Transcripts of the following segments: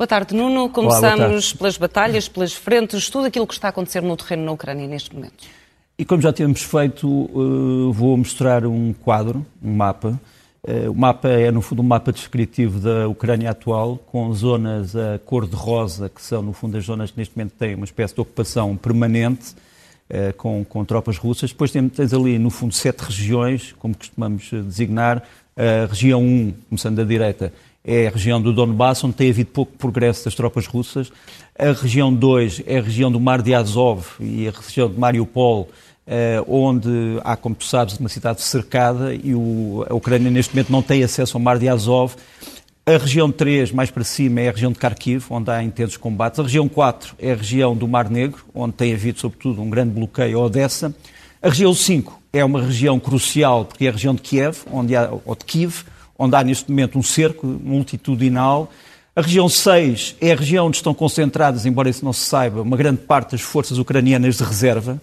Boa tarde, Nuno. Começamos Olá, pelas batalhas, pelas frentes, tudo aquilo que está a acontecer no terreno na Ucrânia neste momento. E como já temos feito, uh, vou mostrar um quadro, um mapa. Uh, o mapa é, no fundo, um mapa descritivo da Ucrânia atual, com zonas a cor de rosa, que são, no fundo, as zonas que neste momento têm uma espécie de ocupação permanente, uh, com, com tropas russas. Depois tens ali, no fundo, sete regiões, como costumamos designar. A região 1, começando da direita, é a região do Donbass, onde tem havido pouco progresso das tropas russas. A região 2 é a região do Mar de Azov e a região de Mariupol, eh, onde há, como tu sabes, uma cidade cercada e a Ucrânia neste momento não tem acesso ao Mar de Azov. A região 3, mais para cima, é a região de Kharkiv, onde há intensos combates. A região 4 é a região do Mar Negro, onde tem havido, sobretudo, um grande bloqueio a Odessa. A região 5 é uma região crucial, porque é a região de Kiev, onde há, ou de Kiev, onde há neste momento um cerco multitudinal. A região 6 é a região onde estão concentradas, embora isso não se saiba, uma grande parte das forças ucranianas de reserva.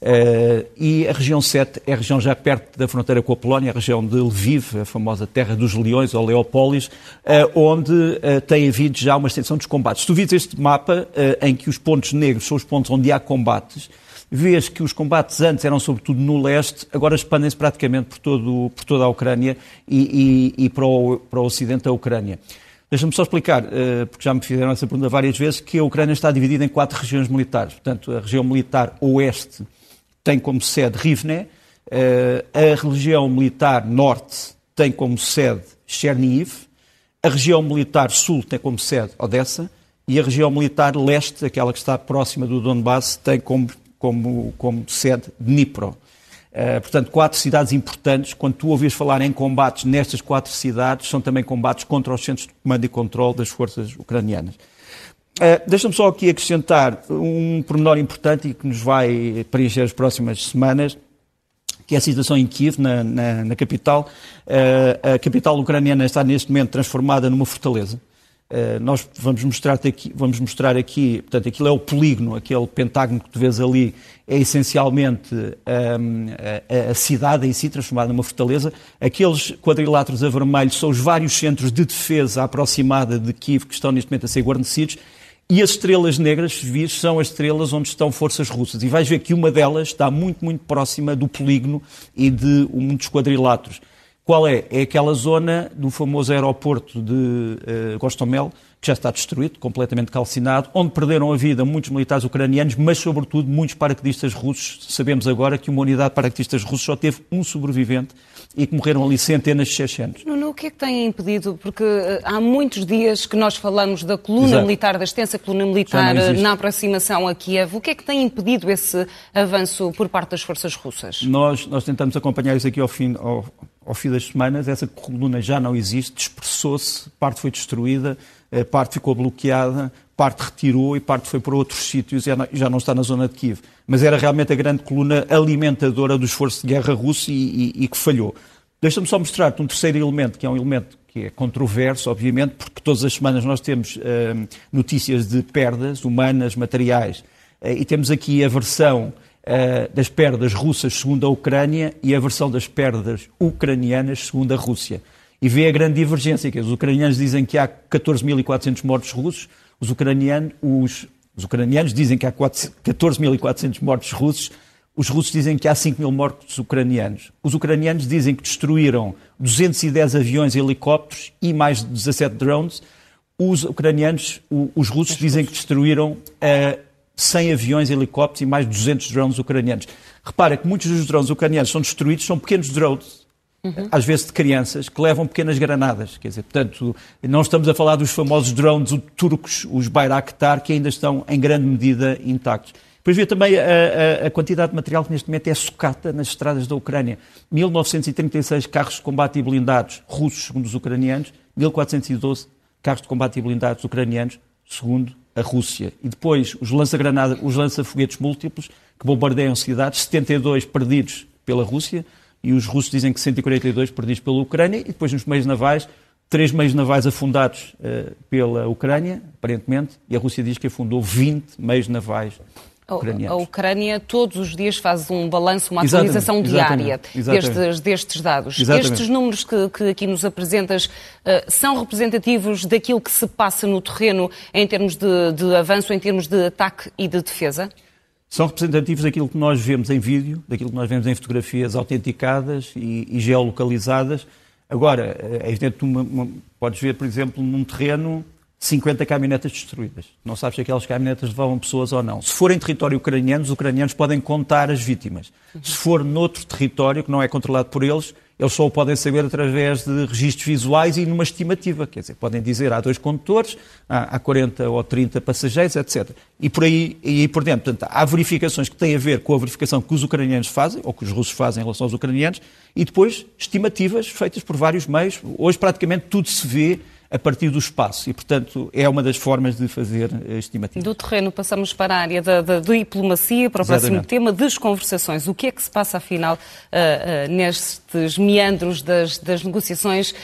Uh, e a região 7 é a região já perto da fronteira com a Polónia, a região de Lviv, a famosa terra dos leões, ou Leopólis, uh, onde uh, tem havido já uma extensão dos combates. Se tu vês este mapa em que os pontos negros são os pontos onde há combates, vês que os combates antes eram sobretudo no leste, agora expandem-se praticamente por, todo, por toda a Ucrânia e, e, e para, o, para o ocidente da Ucrânia. Deixa-me só explicar, porque já me fizeram essa pergunta várias vezes, que a Ucrânia está dividida em quatro regiões militares. Portanto, a região militar oeste tem como sede Rivne, eh, a região militar norte tem como sede Chernihiv, a região militar sul tem como sede Odessa e a região militar leste, aquela que está próxima do Donbass, tem como, como, como sede Dnipro. Uh, portanto, quatro cidades importantes. Quando tu ouves falar em combates nestas quatro cidades, são também combates contra os centros de comando e controle das forças ucranianas. Uh, Deixa-me só aqui acrescentar um pormenor importante e que nos vai preencher as próximas semanas, que é a situação em Kiev, na, na, na capital. Uh, a capital ucraniana está neste momento transformada numa fortaleza. Uh, nós vamos mostrar, aqui, vamos mostrar aqui, portanto, aquilo é o polígono, aquele pentágono que tu vês ali, é essencialmente um, a, a, cidade em si, transformada numa fortaleza. Aqueles quadriláteros a vermelho são os vários centros de defesa aproximada de Kiev que estão neste momento a ser guarnecidos e as estrelas negras, se são as estrelas onde estão forças russas. E vais ver que uma delas está muito, muito próxima do polígono e de um dos quadriláteros. Qual é? É aquela zona do famoso aeroporto de uh, Gostomel, que já está destruído, completamente calcinado, onde perderam a vida muitos militares ucranianos, mas sobretudo muitos paraquedistas russos. Sabemos agora que uma unidade de paraquedistas russos só teve um sobrevivente e que morreram ali centenas de chechenos. Nuno, o que é que tem impedido? Porque uh, há muitos dias que nós falamos da coluna Exato. militar, da extensa coluna militar na aproximação a Kiev. O que é que tem impedido esse avanço por parte das forças russas? Nós, nós tentamos acompanhar isso aqui ao fim, ao, ao fim das semanas. Essa coluna já não existe, dispersou-se, parte foi destruída parte ficou bloqueada, parte retirou e parte foi para outros sítios e já não está na zona de Kiev. Mas era realmente a grande coluna alimentadora do esforço de guerra russo e, e, e que falhou. Deixa-me só mostrar-te um terceiro elemento, que é um elemento que é controverso, obviamente, porque todas as semanas nós temos uh, notícias de perdas humanas, materiais, uh, e temos aqui a versão uh, das perdas russas segundo a Ucrânia e a versão das perdas ucranianas segundo a Rússia e vê a grande divergência, que os ucranianos dizem que há 14.400 mortos russos, os ucranianos, os, os ucranianos dizem que há 14.400 mortos russos, os russos dizem que há 5 mil mortos ucranianos. Os ucranianos dizem que destruíram 210 aviões e helicópteros e mais de 17 drones. Os ucranianos, os russos dizem que destruíram uh, 100 aviões helicópteros e mais de 200 drones ucranianos. Repara que muitos dos drones ucranianos são destruídos, são pequenos drones Uhum. às vezes de crianças, que levam pequenas granadas. Quer dizer, portanto, não estamos a falar dos famosos drones turcos, os Bayraktar, que ainda estão em grande medida intactos. Depois vê também a, a, a, quantidade de material que neste momento é sucata nas estradas da Ucrânia. 1936 carros de combate e blindados russos, segundo os ucranianos, 1412 carros de combate e blindados ucranianos, segundo a Rússia. E depois os lança-granadas, os lança-foguetes múltiplos, que bombardeiam cidades, 72 perdidos pela Rússia, e os russos dizem que 142 perdidos pela Ucrânia, e depois nos meios navais, três meios navais afundados uh, pela Ucrânia, aparentemente, e a Rússia diz que afundou 20 meios navais ucranianos. A Ucrânia todos os dias faz um balanço, uma atualização exatamente, diária exatamente, Destes, destes, dados. Exatamente. Estes números que, que, aqui nos apresentas uh, são representativos daquilo que se passa no terreno em termos de, de avanço, em termos de ataque e de defesa? são representativos daquilo que nós vemos em vídeo, daquilo que nós vemos em fotografias autenticadas e, e geolocalizadas. Agora, é evidente que podes ver, por exemplo, num terreno 50 caminhonetas destruídas. Não sabes se aquelas caminhonetas levavam pessoas ou não. Se for em território ucraniano, os ucranianos podem contar as vítimas. Se for noutro território que não é controlado por eles, eles só o podem saber através de registros visuais e numa estimativa. Quer dizer, podem dizer há dois condutores, há 40 ou 30 passageiros, etc. E por aí, e por dentro. Portanto, há verificações que têm a ver com a verificação que os ucranianos fazem, ou que os russos fazem em relação aos ucranianos, e depois estimativas feitas por vários meios. Hoje praticamente tudo se vê a partir do espaço e, portanto, é uma das formas de fazer eh, estimativas. Do terreno passamos para a área da, da diplomacia, para o Exatamente. próximo tema, das conversações. O que é que se passa, afinal, uh, uh, nestes meandros das, das negociações, uh,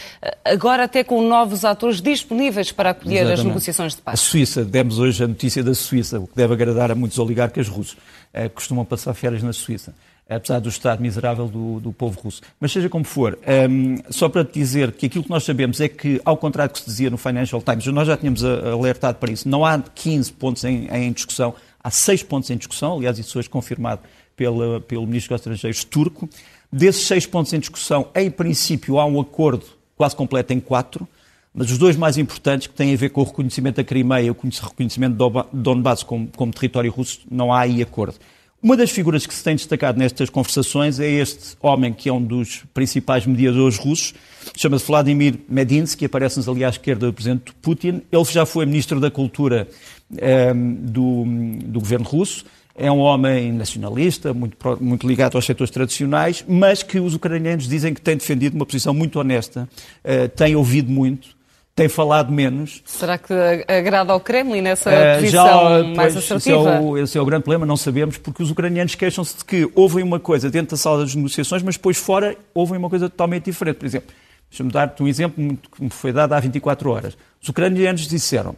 agora até com novos atores disponíveis para acolher Exatamente. as negociações de paz? A Suíça, demos hoje a notícia da Suíça, o que deve agradar a muitos oligarcas russos, que costumam passar férias na Suíça apesar do estado miserável do, do povo russo. Mas seja como for, um, só para te dizer que aquilo que nós sabemos é que, ao contrário do que se dizia no Financial Times, nós já tínhamos alertado para isso, não há 15 pontos em, em discussão, há 6 pontos em discussão, aliás, isso hoje confirmado pela, pelo Ministro dos Estrangeiros turco. Desses 6 pontos em discussão, em princípio, há um acordo quase completo em 4, mas os dois mais importantes, que têm a ver com o reconhecimento da Crimeia e o reconhecimento de Donbass como, como território russo, não há aí acordo. Uma das figuras que se tem destacado nestas conversações é este homem que é um dos principais mediadores russos, chama-se Vladimir Medinsky, aparece-nos ali à esquerda do presidente Putin. Ele já foi ministro da Cultura um, ehm, do, do governo russo. É um homem nacionalista, muito, muito ligado aos setores tradicionais, mas que os ucranianos dizem que tem defendido uma posição muito honesta, uh, tem ouvido muito, tem falado menos. Será que agrada ao Kremlin nessa uh, posição já, mais assertiva? Esse é, o, esse é, o, grande problema, não sabemos, porque os ucranianos queixam-se de que ouvem uma coisa dentro da sala das negociações, mas depois fora ouvem uma coisa totalmente diferente. Por exemplo, deixa-me dar-te um exemplo que me foi dado há 24 horas. Os ucranianos disseram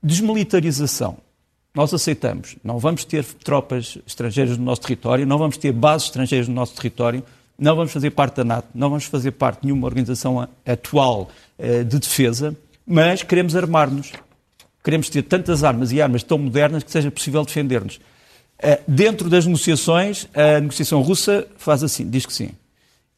desmilitarização. Nós aceitamos. Não vamos ter tropas estrangeiras no nosso território, não vamos ter bases estrangeiras no nosso território, não vamos fazer parte da NATO, não vamos fazer parte de nenhuma organização atual eh, de defesa, mas queremos armar-nos. Queremos ter tantas armas e armas tão modernas que seja possível defender-nos. Eh, dentro das negociações, a negociação russa faz assim, diz que sim.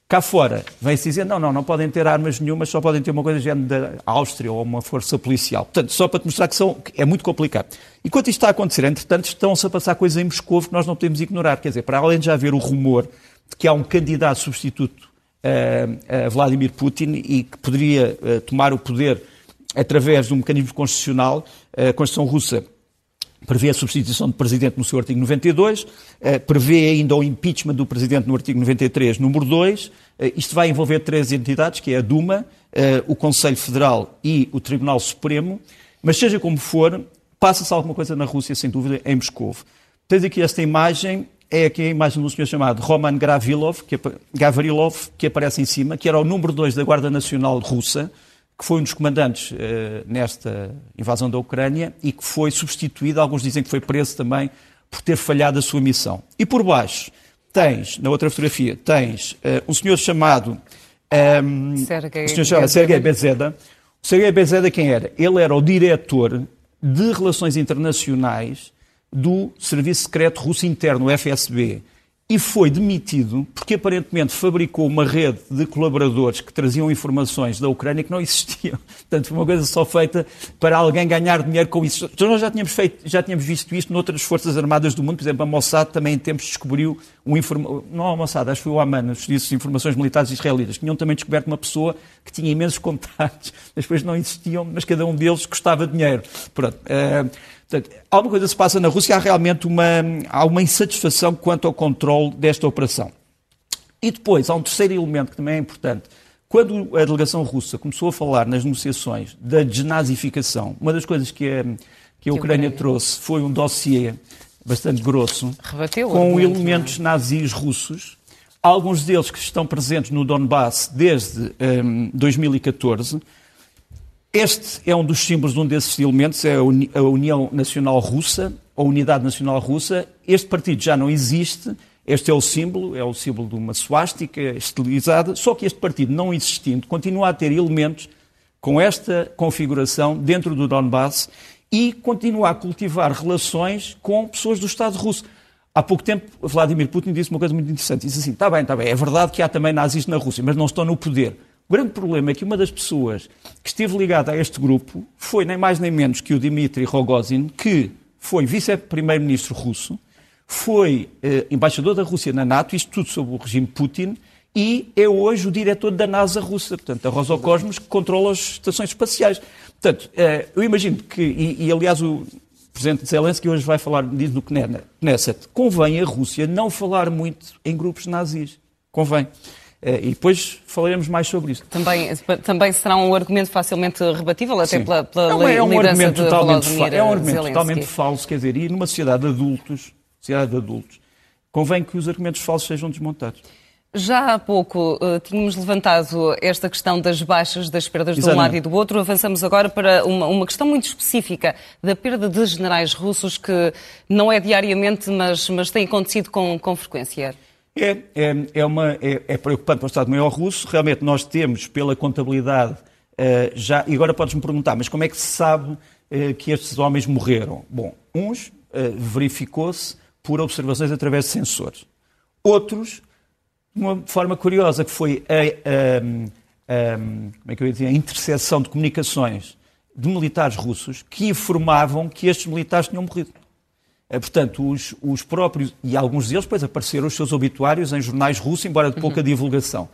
Cá fora, vem-se dizer, não, não, não podem ter armas nenhumas, só podem ter uma coisa género da Áustria ou uma força policial. Portanto, só para te mostrar que, são, que é muito complicado. E quando isto está a acontecer, entretanto, estão-se a passar coisas em Moscou que nós não podemos ignorar. Quer dizer, para além de já haver o rumor que há um candidato substituto a, a Vladimir Putin e que poderia uh, tomar o poder através de um mecanismo constitucional. A Constituição russa prevê a substituição do Presidente no seu artigo 92, uh, prevê ainda o impeachment do Presidente no artigo 93, número 2. Uh, isto vai envolver três entidades, que é a Duma, o Conselho Federal e o Tribunal Supremo. Mas seja como for, passa-se alguma coisa na Rússia, sem dúvida, em Moscou. Tens aqui esta imagem é aqui de um senhor chamado Roman Gavrilov, que, Gavrilov, que aparece em cima, que era o número 2 da Guarda Nacional Russa, que foi um dos comandantes uh, nesta invasão da Ucrânia e que foi substituído, alguns dizem que foi preso também, por ter falhado a sua missão. E por baixo tens, na outra fotografia, tens uh, um senhor chamado um, Sergei, senhor chamado Sergei Bezeda. O Sergei Bezeda quem era? Ele era o diretor de Relações Internacionais do Serviço Secreto Russo Interno, o FSB, e foi demitido porque aparentemente fabricou uma rede de colaboradores que traziam informações da Ucrânia que não existiam. Portanto, foi uma coisa só feita para alguém ganhar dinheiro com isso. Então, nós já tínhamos, feito, já tínhamos visto isto noutras forças armadas do mundo. Por exemplo, a Mossad também em tempos descobriu um informa... não a Mossad, acho que foi o Aman, os serviços de informações militares israelitas, tinham também descoberto uma pessoa que tinha imensos contatos, depois não existiam, mas cada um deles custava dinheiro. Pronto. Uh, Portanto, alguma coisa se passa na Rússia, há realmente uma, há uma insatisfação quanto ao controle desta operação. E depois, há um terceiro elemento que também é importante. Quando a delegação russa começou a falar nas negociações da desnazificação, uma das coisas que a, que a Ucrânia trouxe foi um dossiê bastante grosso, Rebateu com elementos é? nazis russos, alguns deles que estão presentes no Donbass desde um, 2014, Este é um dos símbolos de um desses elementos, é a União Nacional Russa, a Unidade Nacional Russa. Este partido já não existe, este é o símbolo, é o símbolo de uma suástica estilizada, só que este partido, não existindo, continua a ter elementos com esta configuração dentro do Donbass e continua a cultivar relações com pessoas do Estado russo. Há pouco tempo, Vladimir Putin disse uma coisa muito interessante. Disse assim: está bem, está bem, é verdade que há também nazis na Rússia, mas não estão no poder. O grande problema é que uma das pessoas que esteve ligada a este grupo foi nem mais nem menos que o Dmitry Rogozin, que foi vice-primeiro-ministro russo, foi eh, embaixador da Rússia na NATO, isto tudo sob o regime Putin, e é hoje o diretor da NASA russa, portanto, a Roscosmos, que controla as estações espaciais. Portanto, eh, eu imagino que, e, e aliás o Presidente Zelensky hoje vai falar disso no Knesset, convém a Rússia não falar muito em grupos nazis. Convém. Eh, e depois falaremos mais sobre isso. Também, também será um argumento facilmente rebatível, até Sim. pela, pela é, um, é um argumento totalmente É um argumento Zelensky. totalmente falso, quer dizer, e numa sociedade de adultos, sociedade de adultos, convém que os argumentos falsos sejam desmontados. Já há pouco uh, tínhamos levantado esta questão das baixas, das perdas de um lado e do outro. Avançamos agora para uma, uma, questão muito específica da perda de generais russos, que não é diariamente, mas, mas tem acontecido com, com frequência. É, é, é, uma, é, é preocupante para o Estado-Maior russo. Realmente nós temos, pela contabilidade, uh, já. E agora podes-me perguntar, mas como é que se sabe uh, que estes homens morreram? Bom, uns verificou-se por observações através de sensores. Outros uma forma curiosa que foi a, a, a, como é que eu dizer, a interseção de comunicações de militares russos que informavam que estes militares tinham morrido. Eh, portanto, os, os próprios, e alguns deles depois apareceram os seus obituários em jornais russos, embora de pouca uhum. divulgação.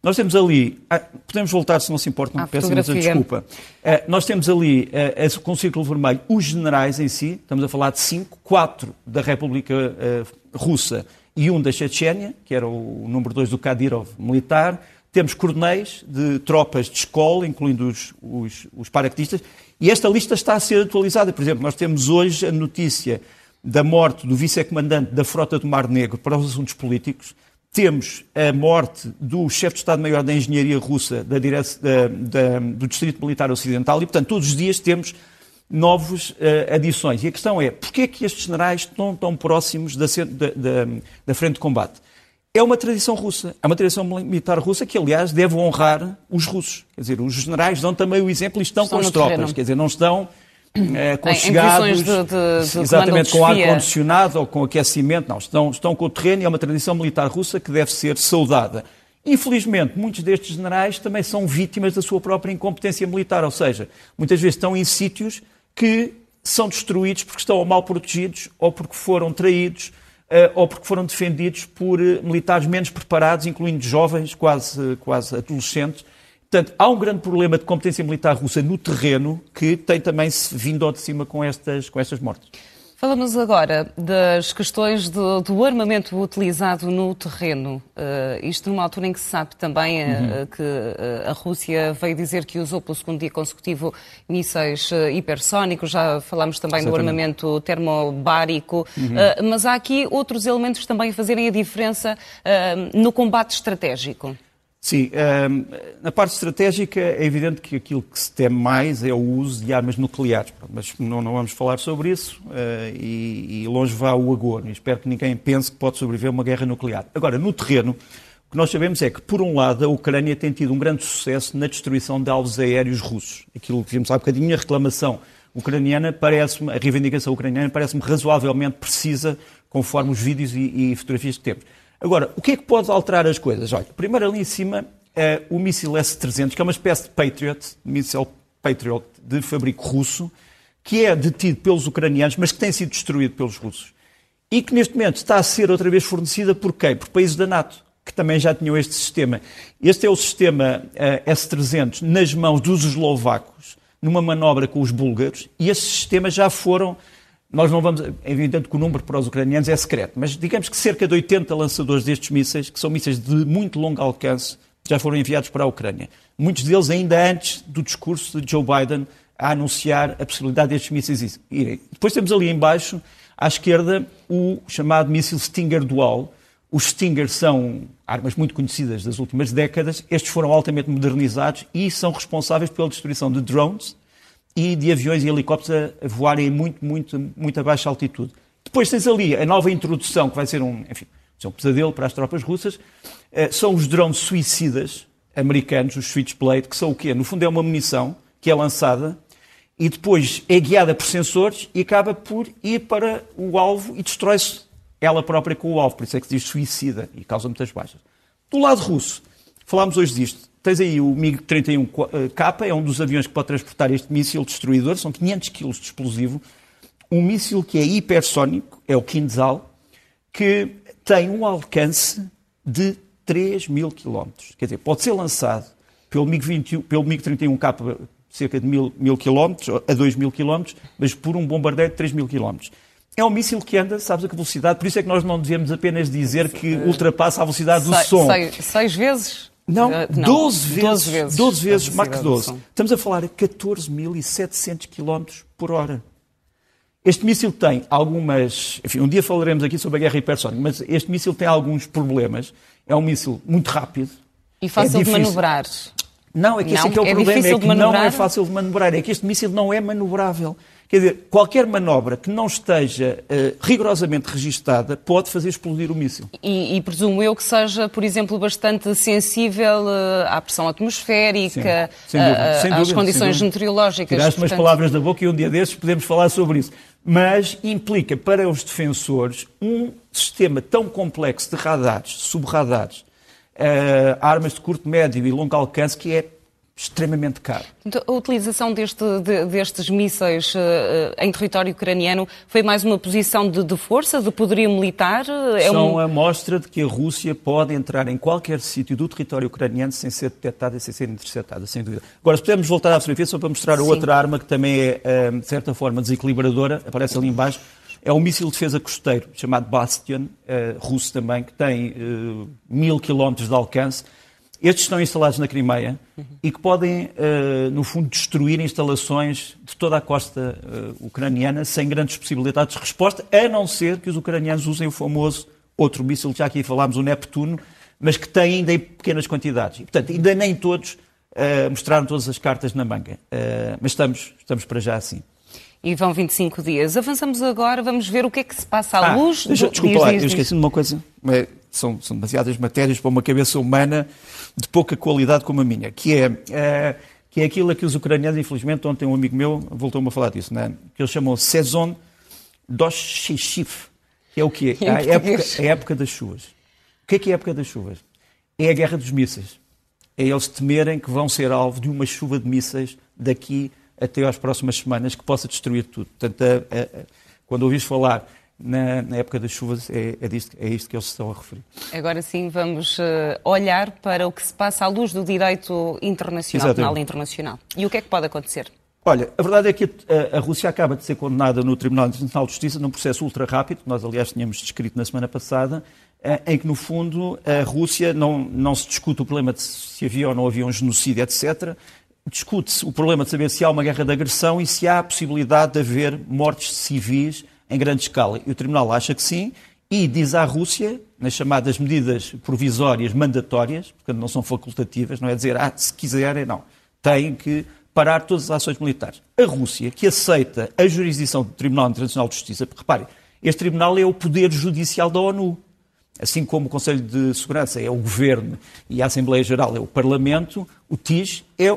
Nós temos ali, ah, podemos voltar se não se importa, não peço imensa desculpa. Uh, nós temos ali, uh, com o círculo vermelho, os generais em si, estamos a falar de cinco, quatro da República uh, Russa e um da Chechênia, que era o número 2 do Kadyrov militar. Temos coronéis de tropas de escola, incluindo os, os, os paraquedistas, e esta lista está a ser atualizada. Por exemplo, nós temos hoje a notícia da morte do vice-comandante da Frota do Mar Negro para os assuntos políticos. Temos a morte do chefe de Estado-Maior da Engenharia Russa da, da, da, do Distrito Militar Ocidental e, portanto, todos os dias temos novas uh, adições. E a questão é, porquê é que estes generais estão tão próximos da, da, da, frente de combate? É uma tradição russa, é uma tradição militar russa que, aliás, deve honrar os russos. Quer dizer, os generais dão também o exemplo e estão, estão com as tropas. Terreno. Quer dizer, não estão uh, conchegados, de, de, de exatamente, com ar-condicionado ou com aquecimento. Não, estão, estão com o terreno e é uma tradição militar russa que deve ser saudada. Infelizmente, muitos destes generais também são vítimas da sua própria incompetência militar, ou seja, muitas vezes estão em sítios que são destruídos porque estão mal protegidos ou porque foram traídos uh, ou porque foram defendidos por uh, militares menos preparados, incluindo jovens, quase, quase adolescentes. Portanto, há um grande problema de competência militar russa no terreno que tem também vindo ao de cima com estas, com estas mortes. Falamos agora das questões do, do armamento utilizado no terreno. Uh, isto numa altura em que se sabe também uh, uhum. que uh, a Rússia veio dizer que usou pelo segundo dia consecutivo mísseis hipersónicos, já falámos também Exatamente. do armamento termobárico, uhum. mas há aqui outros elementos também a fazerem a diferença no combate estratégico. Sim, ehm, na parte estratégica é evidente que aquilo que se teme mais é o uso de armas nucleares, mas não, não vamos falar sobre isso eh, e, e, longe vá o agouro. Espero que ninguém pense que pode sobreviver a uma guerra nuclear. Agora, no terreno, o que nós sabemos é que, por um lado, a Ucrânia tem tido um grande sucesso na destruição de alvos aéreos russos. Aquilo que vimos há bocadinho, a reclamação ucraniana parece-me, a reivindicação ucraniana parece-me razoavelmente precisa, conforme os vídeos e, e fotografias que temos. Agora, o que é que pode alterar as coisas? Olha, primeiro ali em cima é o míssil S-300, que é uma espécie de Patriot, míssil Patriot de fabrico russo, que é detido pelos ucranianos, mas que tem sido destruído pelos russos. E que neste momento está a ser outra vez fornecida por quem? Por países da NATO, que também já tinham este sistema. Este é o sistema uh, S-300 nas mãos dos eslovacos, numa manobra com os búlgaros, e esses sistemas já foram nós não vamos. É evidente que o número para os ucranianos é secreto, mas digamos que cerca de 80 lançadores destes mísseis, que são mísseis de muito longo alcance, já foram enviados para a Ucrânia. Muitos deles ainda antes do discurso de Joe Biden a anunciar a possibilidade destes mísseis irem. Depois temos ali embaixo, à esquerda, o chamado míssil Stinger Dual, Os Stinger são armas muito conhecidas das últimas décadas. Estes foram altamente modernizados e são responsáveis pela destruição de drones e de aviões e helicópteros a voarem muito, muito, muito a baixa altitude. Depois tens ali a nova introdução, que vai ser um, enfim, um pesadelo para as tropas russas. Eh, são os drones suicidas americanos, os Switchblade, que são o quê? No fundo é uma munição que é lançada e depois é guiada por sensores e acaba por ir para o alvo e destrói-se ela própria com o alvo, por isso é que se diz suicida e causa muitas baixas. Do lado russo, falámos hoje disto, tens aí o MiG-31K, é um dos aviões que pode transportar este míssil destruidor, são 500 kg de explosivo, um míssil que é hipersónico, é o Kinzhal, que tem um alcance de 3 mil quilómetros. Quer dizer, pode ser lançado pelo MiG-31K cerca de mil, mil quilómetros, a 2 mil quilómetros, mas por um bombardeio de 3 mil quilómetros. É um míssil que anda, sabes a que velocidade, por isso é que nós não devemos apenas dizer que ultrapassa a velocidade do som. Seis, seis vezes? Não, uh, não 12 vezes, 12 vezes, 12 vezes Mach 12. Estamos a falar a 14.700 km por hora. Este míssil tem algumas. Enfim, um dia falaremos aqui sobre a guerra hipersónica, mas este míssil tem alguns problemas. É um míssil muito rápido. E fácil é de manobrar. Não, é que esse é, que é o é problema, é que não é fácil de manobrar, é que este míssil não é manobrável. Quer dizer, qualquer manobra que não esteja uh, rigorosamente registada pode fazer explodir o míssil. E, e, presumo eu que seja, por exemplo, bastante sensível uh, à pressão atmosférica, Sim, dúvida, uh, às condições meteorológicas. Tiraste portanto... umas palavras da boca e um dia desses podemos falar sobre isso. Mas implica para os defensores um sistema tão complexo de radares, subradares, armas de curto, médio e longo alcance que é extremamente caro. Então, a utilização deste, de, destes mísseis uh, em território ucraniano foi mais uma posição de, de força, de poderio militar? É São um... a mostra de que a Rússia pode entrar em qualquer sítio do território ucraniano sem ser detectada e sem ser interceptada, sem dúvida. Agora, se pudermos voltar à fotografia, só para mostrar a outra arma que também é, eh, de certa forma, desequilibradora, aparece ali embaixo, é um míssil de defesa costeiro, chamado Bastion, uh, russo também, que tem uh, mil quilómetros de alcance, estes estão instalados na Crimeia uhum. e que podem, uh, no fundo, destruir instalações de toda a costa uh, ucraniana sem grandes possibilidades de resposta, a não ser que os ucranianos usem o famoso outro míssil, já aqui falámos, o Neptuno, mas que tem ainda em pequenas quantidades. E, portanto, ainda nem todos uh, mostraram todas as cartas na manga. mas estamos, estamos para já assim. E vão 25 dias. Avançamos agora, vamos ver o que é que se passa à ah, luz. Deixa, do... Desculpa diz, lá, diz, eu esqueci de uma coisa. São, são demasiadas matérias para uma cabeça humana de pouca qualidade como a minha, que é, é que é aquilo que os ucranianos, infelizmente, ontem um amigo meu voltou-me a falar disso, né? que eles chamam Sezon Doshishif, que é o quê? É a época, a época das chuvas. O que é que é a época das chuvas? É a guerra dos mísseis. É eles temerem que vão ser alvo de uma chuva de mísseis daqui até às próximas semanas que possa destruir tudo. Portanto, a, a, quando ouvis falar na, na, época das chuvas, é, é, disto, é isto que eles estão a referir. Agora sim, vamos uh, olhar para o que se passa à luz do direito internacional, penal internacional. E o que é que pode acontecer? Olha, a verdade é que a, a, Rússia acaba de ser condenada no Tribunal Internacional de Justiça num processo ultra rápido, que nós aliás tínhamos descrito na semana passada, eh, em que no fundo a Rússia não, não se discute o problema de se havia ou não havia um genocídio, etc. Discute-se o problema de saber se há uma guerra de agressão e se há a possibilidade de haver mortes civis em grande escala. E o Tribunal acha que sim e diz à Rússia, nas chamadas medidas provisórias mandatórias, portanto não são facultativas, não é dizer, ah, se quiserem, não. Têm que parar todas as ações militares. A Rússia, que aceita a jurisdição do Tribunal Internacional de Justiça, porque reparem, este tribunal é o poder judicial da ONU. Assim como o Conselho de Segurança é o governo e a Assembleia Geral é o Parlamento, o TIS é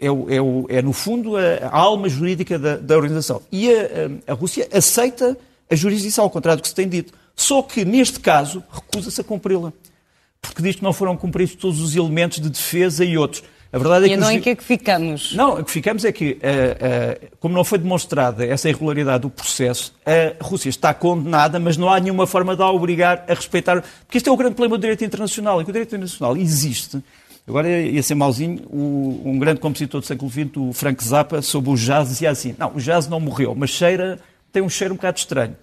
é, é, é, no fundo, a, alma jurídica da, da organização. E a, a, Rússia aceita a jurisdição, ao contrário do que se tem dito. Só que, neste caso, recusa-se a cumpri-la. Porque diz que não foram cumpridos todos os elementos de defesa e outros. A verdade é e que não os... em que é que ficamos? Não, o que ficamos é que, uh, uh, como não foi demonstrada essa irregularidade do processo, a Rússia está condenada, mas não há nenhuma forma de a obrigar a respeitar. Porque este é o grande problema do direito internacional, é que o direito internacional existe Agora ia ser mauzinho, o, um grande compositor do século XX, o Frank Zappa, sobre o jazz, dizia assim: não, o jazz não morreu, mas cheira, tem um cheiro um bocado estranho.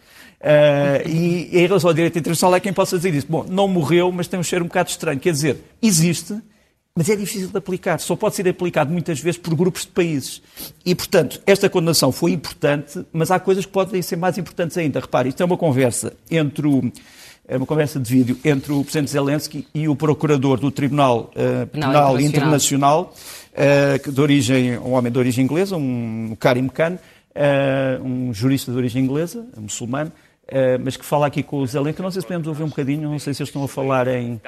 Uh, e, e em relação ao direito internacional, é quem possa dizer isso. Bom, não morreu, mas tem um cheiro um bocado estranho. Quer dizer, existe, mas é difícil de aplicar. Só pode ser aplicado muitas vezes por grupos de países. E, portanto, esta condenação foi importante, mas há coisas que podem ser mais importantes ainda. Repare, isto é uma conversa entre o é uma conversa de vídeo entre o Presidente Zelensky e o Procurador do Tribunal uh, Penal, Internacional, uh, de origem, um homem de origem inglesa, um Karim Khan, uh, um jurista de origem inglesa, um muçulmano, mas que fala aqui com o Zelensky. Não sei se podemos ouvir um bocadinho, não sei se eles estão a falar em...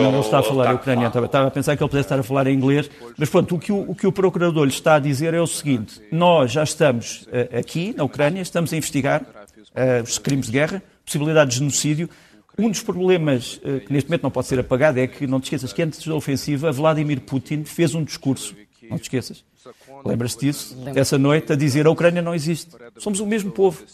Não, não está a falar ucraniano, estava, estava a pensar que ele pudesse estar a falar em inglês, mas pronto, o que o, o que o Procurador lhe está a dizer é o seguinte, nós já estamos aqui na Ucrânia, estamos a investigar os crimes de guerra, possibilidade de genocídio. Um dos problemas uh, que neste momento não pode ser apagado é que, não te esqueças, que antes da ofensiva, Vladimir Putin fez um discurso, não te esqueças, lembras-te disso, essa noite, a dizer a Ucrânia não existe. Somos o mesmo povo.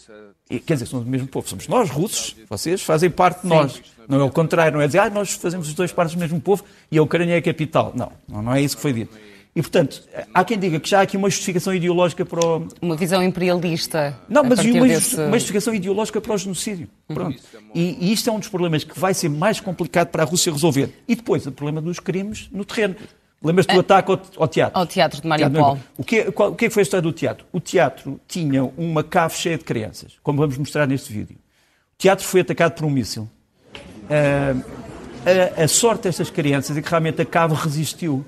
E, quer dizer, somos o mesmo povo. Somos nós, russos, vocês fazem parte de nós. Não é o contrário, não é dizer, ah, nós fazemos os dois partes do mesmo povo e a Ucrânia é a capital. Não, não é isso que foi dito. E, portanto, há quem diga que já há aqui uma justificação ideológica para o... Uma visão imperialista. Não, mas uma, desse... uma, justificação ideológica para o genocídio. Uhum. Pronto. E, e, isto é um dos problemas que vai ser mais complicado para a Rússia resolver. E depois, o problema dos crimes no terreno. Lembras-te do é. ataque ao, ao, teatro? Ao teatro de Mariupol. O que, qual, o que é que foi a história do teatro? O teatro tinha uma cave cheia de crianças, como vamos mostrar neste vídeo. O teatro foi atacado por um míssil. Uh, a, a sorte destas crianças é que realmente a cave resistiu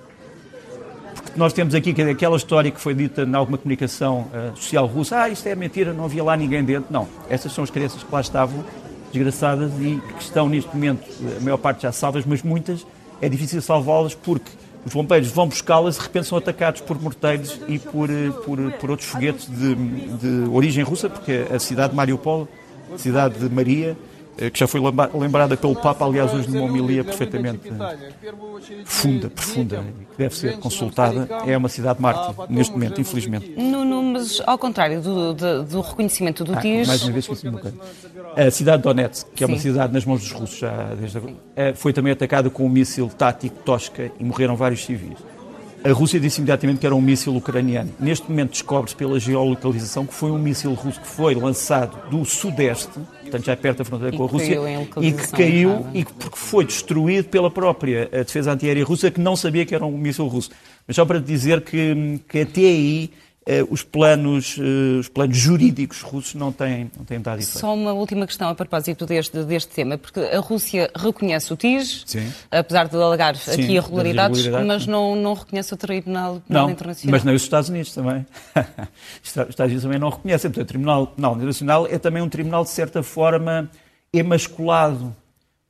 nós temos aqui aquela história que foi dita em alguma comunicação uh, social russa, ah, isto é mentira, não havia lá ninguém dentro. Não, essas são as crianças que lá estavam, desgraçadas, e que estão neste momento, a maior parte já salvas, mas muitas é difícil salvá-las porque os bombeiros vão buscá-las e de repente são atacados por morteiros e por, eh, por, por outros foguetes de, de origem russa, porque a cidade de Mariupol, cidade de Maria, eh, que já foi lembrada pelo Papa, aliás, hoje numa homilia perfeitamente funda, profunda, que deve ser consultada, é uma cidade mártir, neste momento, infelizmente. Nuno, mas ao contrário do, do, do reconhecimento do ah. Mais uma vez, esqueci uma coisa. A cidade de Donetsk, que é uma Sim. cidade nas mãos dos russos já desde agora, eh, foi também atacada com um míssil tático Tosca e morreram vários civis. A Rússia disse imediatamente que era um míssil ucraniano. Neste momento descobre-se pela geolocalização que foi um míssil russo que foi lançado do sudeste, portanto já é perto da fronteira com a Rússia, e que caiu e porque foi destruído pela própria defesa antiaérea russa que não sabia que era um míssil russo. Mas só para dizer que, que até aí eh, os planos, eh, os planos jurídicos russos não têm, não têm dado efeito. Só uma última questão a propósito deste, deste tema, porque a Rússia reconhece o TIS, Sim. apesar de alegar Sim, aqui irregularidades, mas não, não reconhece o Tribunal Penal Internacional. Mas nem os Estados Unidos também. os Estados Unidos também não reconhecem. Portanto, o Tribunal Penal Internacional é também um tribunal, de certa forma, emasculado,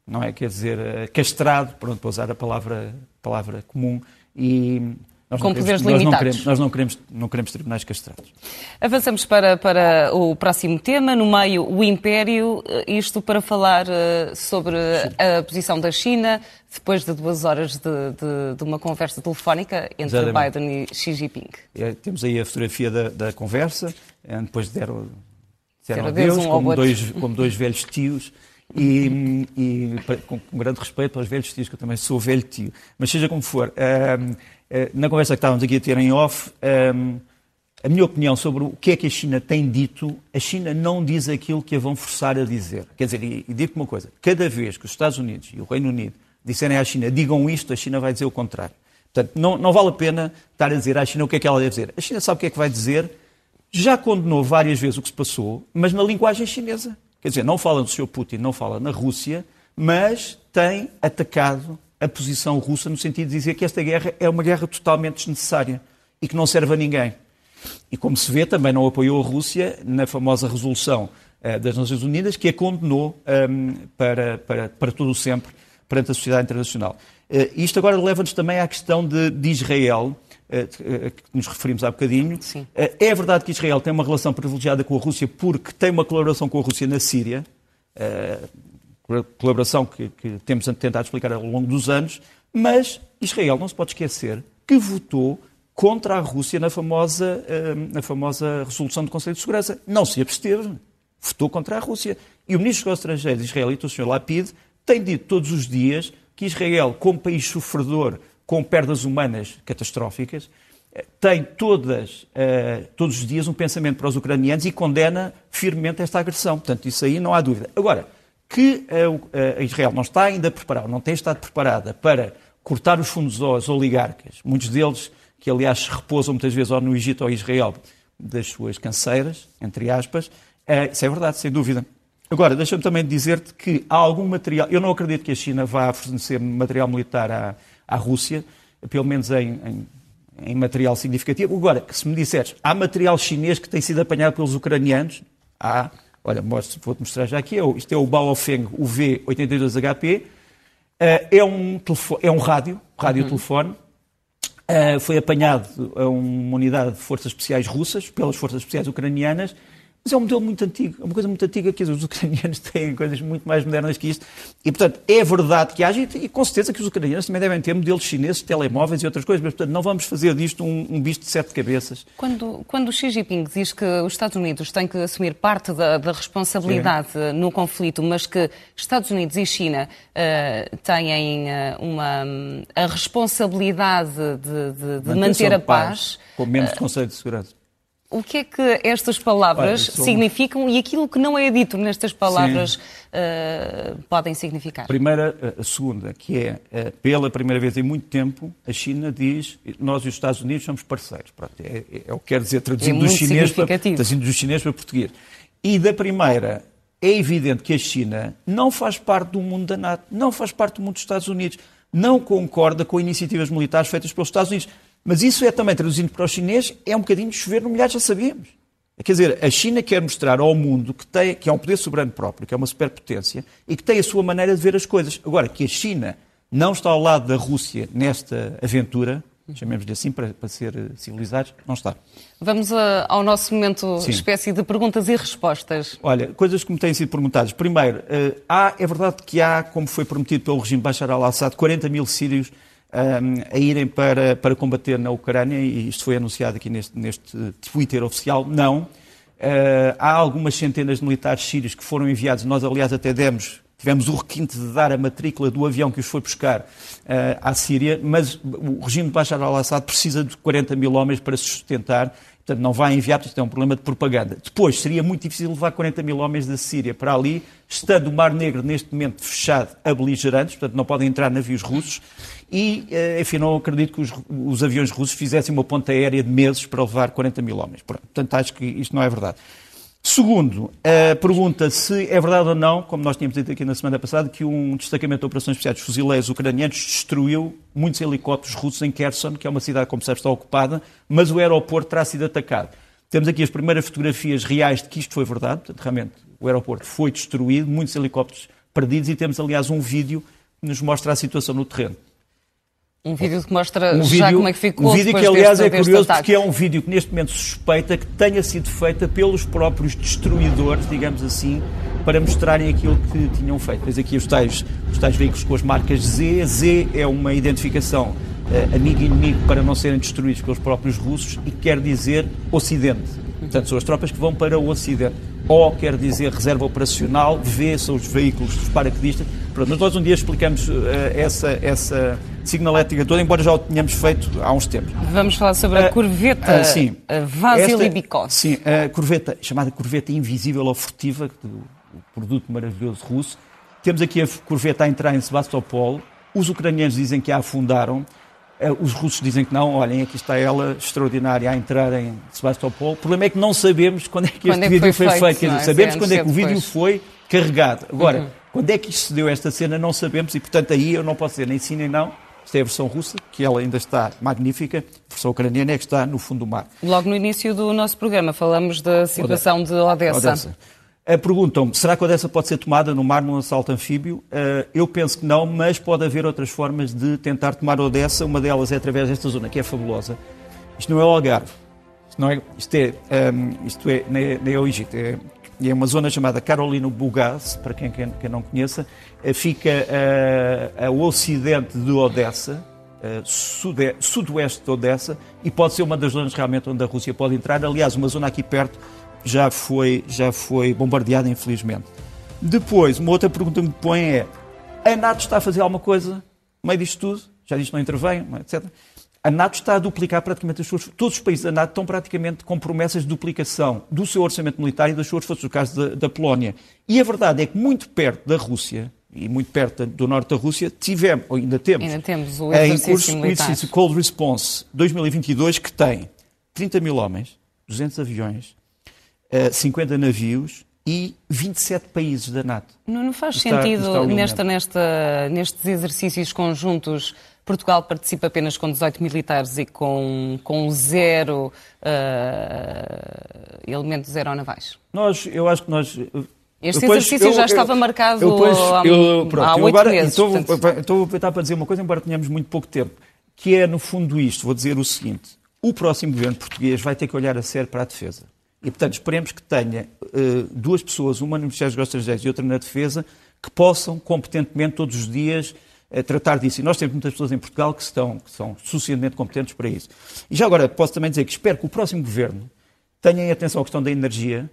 não é? Quer dizer, eh, castrado, pronto, para usar a palavra, palavra comum, e nós com poderes queremos, limitados. Nós, não queremos, nós não queremos, não queremos tribunais castrados. Avançamos para, para o próximo tema, no meio o Império, isto para falar uh, sobre a posição da China, depois de duas horas de, de, de uma conversa telefónica entre Exatamente. Biden e Xi Jinping. É, temos aí a fotografia da, da conversa, eh, depois deram, deram adeus, um como, dois, como dois velhos tios. E, e, com, grande respeito aos velhos tios, que eu também sou velho tio. Mas seja como for, uh, eh, na conversa que estávamos aqui a ter em off, ehm, a minha opinião sobre o que é que a China tem dito, a China não diz aquilo que a vão forçar a dizer. Quer dizer, e, e digo-te uma coisa, cada vez que os Estados Unidos e o Reino Unido disserem à China, digam isto, a China vai dizer o contrário. Portanto, não, não vale a pena estar a dizer à China o que é que ela deve dizer. A China sabe o que é que vai dizer, já condenou várias vezes o que se passou, mas na linguagem chinesa. Quer dizer, não fala do Sr. Putin, não fala na Rússia, mas tem atacado a posição russa no sentido de dizer que esta guerra é uma guerra totalmente desnecessária e que não serve a ninguém. E como se vê, também não apoiou a Rússia na famosa resolução uh, das Nações Unidas, que a condenou um, ehm, para, para, para todo o sempre perante a sociedade internacional. Uh, isto agora leva-nos também à questão de, de Israel, uh, que nos referimos há bocadinho. é verdade que Israel tem uma relação privilegiada com a Rússia porque tem uma colaboração com a Rússia na Síria colaboração que, que temos tentado explicar ao longo dos anos, mas Israel não se pode esquecer que votou contra a Rússia na famosa, eh, na famosa resolução do Conselho de Segurança. Não se absteve, votou contra a Rússia. E o Ministro dos Estrangeiros israelita, o Sr. Lapid, tem dito todos os dias que Israel, como país sofredor, com perdas humanas catastróficas, eh, tem todas, uh, todos os dias um pensamento para os ucranianos e condena firmemente esta agressão. Portanto, isso aí não há dúvida. Agora, que a, Israel não está ainda preparada, não tem estado preparada para cortar os fundos aos oligarcas, muitos deles que, aliás, repousam muitas vezes ou no Egito ou Israel das suas canseiras, entre aspas, isso é verdade, sem dúvida. Agora, deixa-me também dizer-te que há algum material. Eu não acredito que a China vá fornecer material militar à, à Rússia, pelo menos em, em, em, material significativo. Agora, que se me disseres, há material chinês que tem sido apanhado pelos ucranianos? Há. Olha, vou-te mostrar já aqui. É isto é o Baofeng UV82HP. Eh, é um, é um rádio, rádio-telefone. Uhum. Uh, foi apanhado a uma unidade de forças especiais russas, pelas forças especiais ucranianas, mas é um modelo muito antigo, é uma coisa muito antiga que os ucranianos têm coisas muito mais modernas que isto. E, portanto, é verdade que haja, e com certeza que os ucranianos também devem ter modelos chineses telemóveis e outras coisas, mas, portanto, não vamos fazer disto um, um bicho de sete cabeças. Quando, quando Xi Jinping diz que os Estados Unidos têm que assumir parte da, da responsabilidade Sim. no conflito, mas que Estados Unidos e China uh, têm uh, uma, a responsabilidade de, de, de manter a paz, paz. Com menos uh, Conselho de Segurança o que é que estas palavras Olha, sou... significam e aquilo que não é dito nestas palavras uh, podem significar? Primeira, a segunda, que é, uh, pela primeira vez em muito tempo, a China diz nós e os Estados Unidos somos parceiros. Pronto, é, é, é, o que quer dizer traduzindo, é do chinês para, traduzindo do chinês para português. E da primeira, é evidente que a China não faz parte do mundo da NATO, não faz parte do mundo dos Estados Unidos, não concorda com iniciativas militares feitas pelos Estados Unidos. Mas isso é também, traduzindo para os chineses, é um bocadinho de chover no molhado, já sabíamos. Quer dizer, a China quer mostrar ao mundo que, tem, que é um poder soberano próprio, que é uma superpotência, e que tem a sua maneira de ver as coisas. Agora, que a China não está ao lado da Rússia nesta aventura, chamemos-lhe assim para, para, ser civilizados, não está. Vamos a, ao nosso momento, Sim. espécie de perguntas e respostas. Olha, coisas que me têm sido perguntadas. Primeiro, uh, há, é verdade que há, como foi prometido pelo regime Bashar al-Assad, 40 mil sírios a irem para, para combater na Ucrânia, e isto foi anunciado aqui neste, neste Twitter oficial, não. Uh, há algumas centenas de militares sírios que foram enviados, nós aliás até demos, tivemos o requinte de dar a matrícula do avião que os foi buscar uh, à Síria, mas o regime de Bashar al-Assad precisa de 40 mil homens para se sustentar, portanto não vai enviar, isto é um problema de propaganda. Depois, seria muito difícil levar 40 mil homens da Síria para ali, estando o Mar Negro neste momento fechado a beligerantes, portanto não podem entrar navios russos, e, eh, enfim, não acredito que os, os, aviões russos fizessem uma ponta aérea de meses para levar 40 mil homens. Portanto, acho que isto não é verdade. Segundo, a pergunta se é verdade ou não, como nós tínhamos dito aqui na semana passada, que um destacamento de operações especiais de fuzileiros ucranianos destruiu muitos helicópteros russos em Kherson, que é uma cidade, como sabes, está ocupada, mas o aeroporto terá sido atacado. Temos aqui as primeiras fotografias reais de que isto foi verdade, portanto, realmente o aeroporto foi destruído, muitos helicópteros perdidos e temos, aliás, um vídeo que nos mostra a situação no terreno. Um vídeo que mostra um já vídeo, como é que ficou. Um vídeo que, aliás, deste, é curioso porque é um vídeo que neste momento suspeita que tenha sido feita pelos próprios destruidores, digamos assim, para mostrarem aquilo que tinham feito. Tens aqui os tais, os tais veículos com as marcas Z. Z é uma identificação uh, amigo e inimigo para não serem destruídos pelos próprios russos e quer dizer Ocidente. Portanto, são as tropas que vão para o Ocidente. O quer dizer reserva operacional, V são os veículos dos paraquedistas. Pronto, nós um dia explicamos uh, essa, essa signalética toda, embora já o tenhamos feito há uns tempos. Vamos falar sobre a uh, corveta uh, sim, Vasily Bykov. Sim, a corveta, chamada corveta invisível ou furtiva, o produto maravilhoso russo. Temos aqui a corveta a entrar em Sebastopol. Os ucranianos dizem que a afundaram. Os russos dizem que não, olhem, aqui está ela, extraordinária, a entrar em Sebastopol. O problema é que não sabemos quando é que este é que vídeo foi, foi feito. feito. sabemos quando é que o vídeo foi carregado. Agora, uhum. quando é que isto se deu esta cena, não sabemos, e portanto aí eu não posso dizer nem sim nem não. Esta é a versão russa, que ela ainda está magnífica. A versão ucraniana é que está no fundo do mar. Logo no início do nosso programa falamos da situação de Odessa. Odessa. Perguntam-me, será que Odessa pode ser tomada no mar num assalto anfíbio? Uh, eu penso que não, mas pode haver outras formas de tentar tomar Odessa. Uma delas é através desta zona, que é fabulosa. Isto não é o Algarve. Isto, não é, isto, é, um, isto é, nem, nem é o Egito. É, é uma zona chamada Carolino Bugaz, para quem, quem, quem não conheça, eh, fica uh, ao ocidente de Odessa, uh, sude, sudoeste de Odessa, e pode ser uma das zonas realmente onde a Rússia pode entrar. Aliás, uma zona aqui perto já foi, já foi bombardeada, infelizmente. Depois, uma outra pergunta que me põe é: a NATO está a fazer alguma coisa no meio disto tudo? Já disse que não intervém, etc a NATO está a duplicar praticamente as suas. Todos os países da NATO estão praticamente com promessas de duplicação do seu orçamento militar e das suas forças, no caso da, da Polónia. E a verdade é que muito perto da Rússia, e muito perto do norte da Rússia, tivemos, ou ainda temos, ainda temos o em curso o exercício Cold Response 2022, que tem 30 mil homens, 200 aviões, 50 eh, navios, e 27 países da NATO. Não, não faz está, sentido está nesta, nesta, nestes exercícios conjuntos Portugal participa apenas com 18 militares e com, com zero uh, elementos aeronavais. Nós, eu acho que nós este depois, exercício eu, já eu, estava marcado eu, depois, há, pronto, há oito meses. Estou, portanto... estou a aproveitar para dizer uma coisa, embora tenhamos muito pouco tempo, que é, no fundo, isto. Vou dizer o seguinte. O próximo governo português vai ter que olhar a sério para a defesa. E, portanto, esperemos que tenha uh, duas pessoas, uma no Ministério dos Negócios Estrangeiros e outra na defesa, que possam competentemente todos os dias uh, tratar disso. E nós temos muitas pessoas em Portugal que, estão, que são suficientemente competentes para isso. E já agora posso também dizer que espero que o próximo governo tenha em atenção a questão da energia,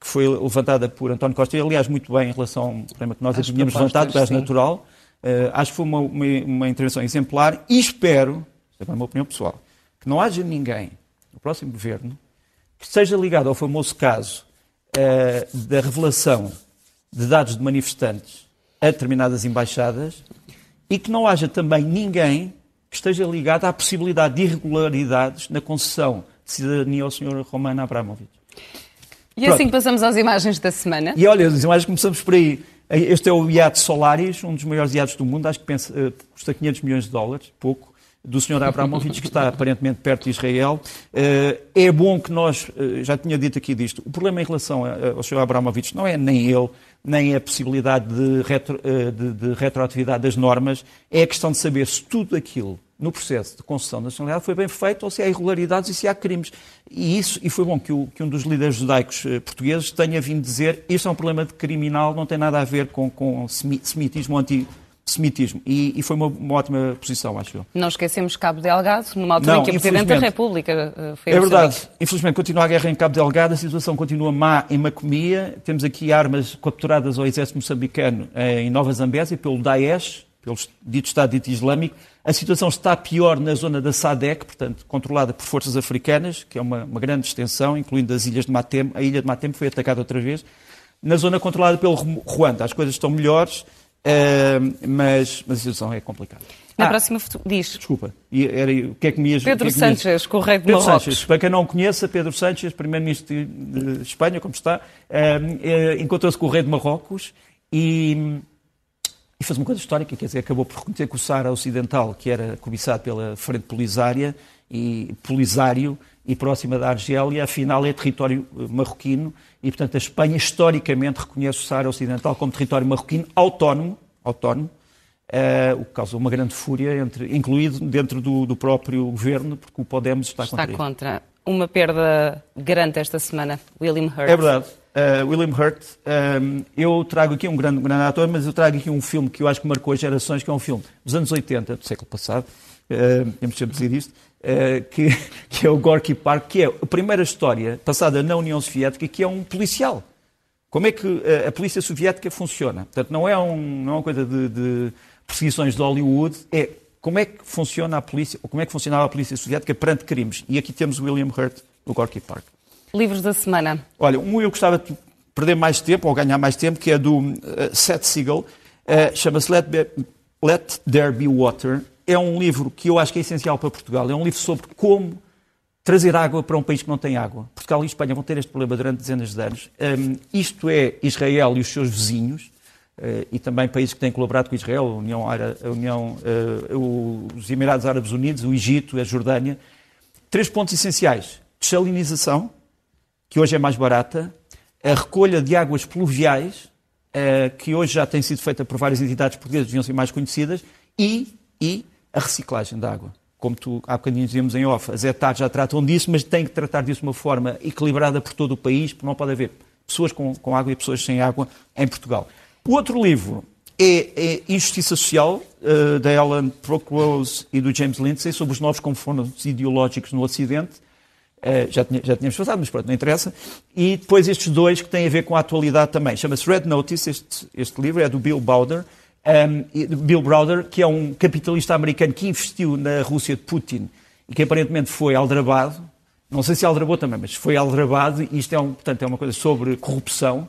que foi levantada por António Costa, e aliás muito bem em relação ao problema que nós tínhamos levantado, o gás natural. Uh, acho que foi uma, uma, uma, intervenção exemplar e espero, esta é a minha opinião pessoal, que não haja ninguém no próximo governo que esteja ligado ao famoso caso uh, da revelação de dados de manifestantes a determinadas embaixadas e que não haja também ninguém que esteja ligado à possibilidade de irregularidades na concessão de cidadania ao Sr. Romano Abramovich. E Pronto. assim passamos às imagens da semana. E olha, as imagens começamos por aí. Este é o iate Solaris, um dos maiores iates do mundo, acho que pensa, uh, custa 500 milhões de dólares, pouco, do Sr. Abramovich, que está aparentemente perto de Israel. Uh, é bom que nós, uh, já tinha dito aqui disto, o problema em relação ao Sr. Abramovich não é nem ele, nem a possibilidade de, retro, de, de retroatividade das normas, é a questão de saber se tudo aquilo no processo de concessão da nacionalidade foi bem feito ou se há irregularidades e se há crimes. E, isso, e foi bom que, o, que um dos líderes judaicos eh, portugueses tenha vindo dizer isto é um problema de criminal, não tem nada a ver com, com semitismo ou antissemitismo. E, e foi uma, uma, ótima posição, acho eu. Não esquecemos Cabo Delgado, numa altura não, em que o Presidente da República eh, foi É verdade. Infelizmente, continua a guerra em Cabo Delgado, a situação continua má em Macomia. Temos aqui armas capturadas ao exército moçambicano eh, em Nova Zambésia pelo Daesh, pelo dito Estado dito Islâmico. A situação está pior na zona da SADEC, portanto, controlada por forças africanas, que é uma, uma grande extensão, incluindo as ilhas de Matem. A ilha de Matem foi atacada outra vez. Na zona controlada pelo Ruanda, as coisas estão melhores, uh, mas, mas a situação é complicada. Na ah, próxima diz. Desculpa. Era, o que é que me ias, Pedro que é que Sánchez, correio de Pedro Marrocos. Sánchez, para quem não conheça, Pedro Sánchez, primeiro-ministro de Espanha, como está, uh, encontrou-se com o rei de Marrocos e e fez uma coisa histórica, quer dizer, acabou por reconhecer que o Sara Ocidental, que era cobiçado pela Frente Polisária e Polisário e próxima da Argélia, afinal é território eh, marroquino e, portanto, a Espanha historicamente reconhece o Sara Ocidental como território marroquino autónomo, autónomo uh, o que causou uma grande fúria, entre, incluído dentro do, do próprio governo, porque o Podemos está, está contra Está contra. Uma perda grande esta semana, William Hurt. É verdade uh, William Hurt. Ehm, eu trago aqui um grande, um grande ator, mas eu trago aqui um filme que eu acho que marcou as gerações, que é um filme dos anos 80, do século passado, uh, temos sempre dizer isto, uh, que, que é o Gorky Park, que é a primeira história passada na União Soviética, que é um policial. Como é que a, a polícia soviética funciona? Portanto, não é, um, não é uma coisa de, de perseguições de Hollywood, é como é que funciona a polícia, ou como é que funcionava a polícia soviética perante crimes. E aqui temos William Hurt, no Gorky Park. Livros da semana. Olha, um eu gostava de perder mais tempo, ou ganhar mais tempo, que é do uh, Seth Siegel, uh, chama-se Let, Let There Be Water. É um livro que eu acho que é essencial para Portugal. É um livro sobre como trazer água para um país que não tem água. Portugal e Espanha vão ter este problema durante dezenas de anos. Um, isto é Israel e os seus vizinhos, uh, e também países que têm colaborado com Israel, a União, a União uh, os Emirados Árabes Unidos, o Egito, a Jordânia. Três pontos essenciais: desalinização, que hoje é mais barata, a recolha de águas pluviais, uh, que hoje já tem sido feita por várias entidades portuguesas, deviam ser mais conhecidas, e, e a reciclagem da água. Como tu, há bocadinho dizíamos em off, as ETAs já tratam disso, mas têm que tratar disso de uma forma equilibrada por todo o país, porque não pode haver pessoas com, com água e pessoas sem água em Portugal. O outro livro é, é Injustiça Social, uh, da Ellen Procrose e do James Lindsay, sobre os novos confrontos ideológicos no Ocidente. Uh, já, tinha, já tínhamos passado, mas pronto, não interessa. E depois estes dois que têm a ver com a atualidade também. Chama-se Red Notice, este, este livro é do Bill Browder, um, Bill Browder, que é um capitalista americano que investiu na Rússia de Putin e que aparentemente foi aldrabado. Não sei se aldrabou também, mas foi aldrabado. E isto é, um, portanto, é uma coisa sobre corrupção.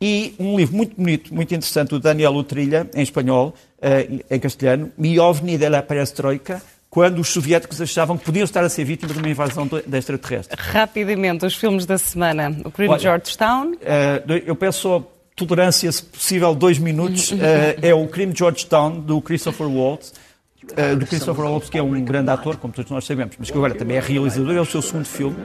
E um livro muito bonito, muito interessante, do Daniel Utrilha, em espanhol, uh, em castelhano, Mi ovni de la perestroika, quando os soviéticos achavam que podiam estar a ser vítimas de uma invasão de extraterrestre. Rapidamente, os filmes da semana. O Crime Olha, Georgetown. Uh, eu peço só tolerância, se possível, dois minutos. Uh, é o Crime Georgetown, do Christopher Waltz. Uh, do Christopher Waltz, que é um grande ator, como todos nós sabemos, mas que agora também é realizador, é o seu segundo filme.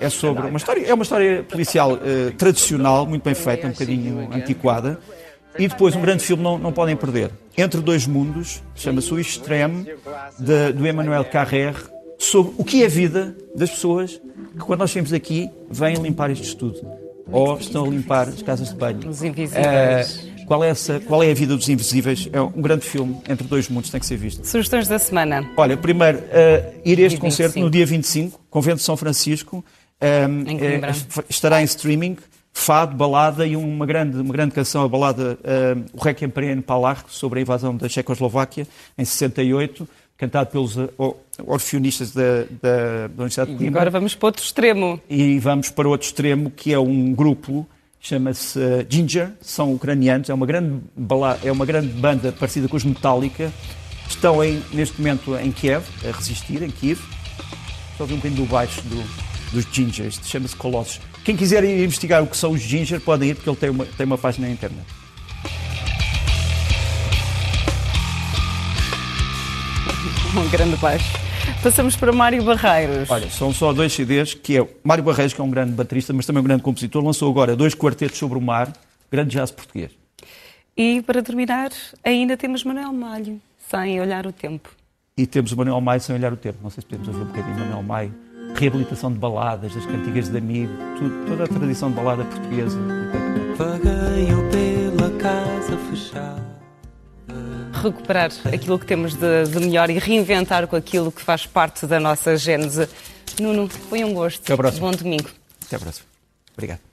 É sobre uma história, é uma história policial tradicional, muito bem feita, um bocadinho antiquada. E depois um grande filme não, não podem perder. Entre Dois Mundos, chama-se O Extreme, de, do Emmanuel Carrer, sobre o que é a vida das pessoas que quando nós chegamos aqui vêm limpar este estudo. Ou estão a limpar as casas de banho. Os invisíveis. Uh, qual, é essa, qual é a vida dos invisíveis? É um grande filme, Entre Dois Mundos, tem que ser visto. Sugestões da semana. Olha, primeiro, uh, ir a este concerto no dia 25, Convento de São Francisco. Um, uh, estará em streaming fado, balada e uma grande, uma grande canção, a balada uh, O Requiem Perene Palar, sobre a invasão da Checoslováquia, em 68, cantado pelos uh, orfeonistas da, da, da Universidade de Coimbra. E agora vamos para outro extremo. E vamos para outro extremo, que é um grupo, chama-se uh, Ginger, são ucranianos, é uma, grande balada, é uma grande banda parecida com os Metallica, estão em, neste momento em Kiev, a resistir, em Kiev. Só vi um bocadinho do baixo do, dos Gingers, chama-se Colossus. Quem quiser investigar o que são os ginger, podem ir, porque ele tem uma, tem uma página na internet. Um grande baixo. Passamos para Mário Barreiros. Olha, são só dois CDs, que é Mário Barreiros, que é um grande baterista, mas também um grande compositor, lançou agora dois quartetos sobre o mar, grande jazz português. E para terminar, ainda temos Manuel Malho, sem olhar o tempo. E temos o Manuel Maio sem olhar o tempo. Não sei se podemos ouvir um bocadinho Manuel Maio reabilitação de baladas, das cantigas de amigo, tudo, toda a tradição de balada portuguesa. Vagueio pela casa fechada. Recuperar aquilo que temos de, de, melhor e reinventar com aquilo que faz parte da nossa gênese. Nuno, foi um gosto. Até a próxima. Bom domingo. Até a próxima. Obrigado.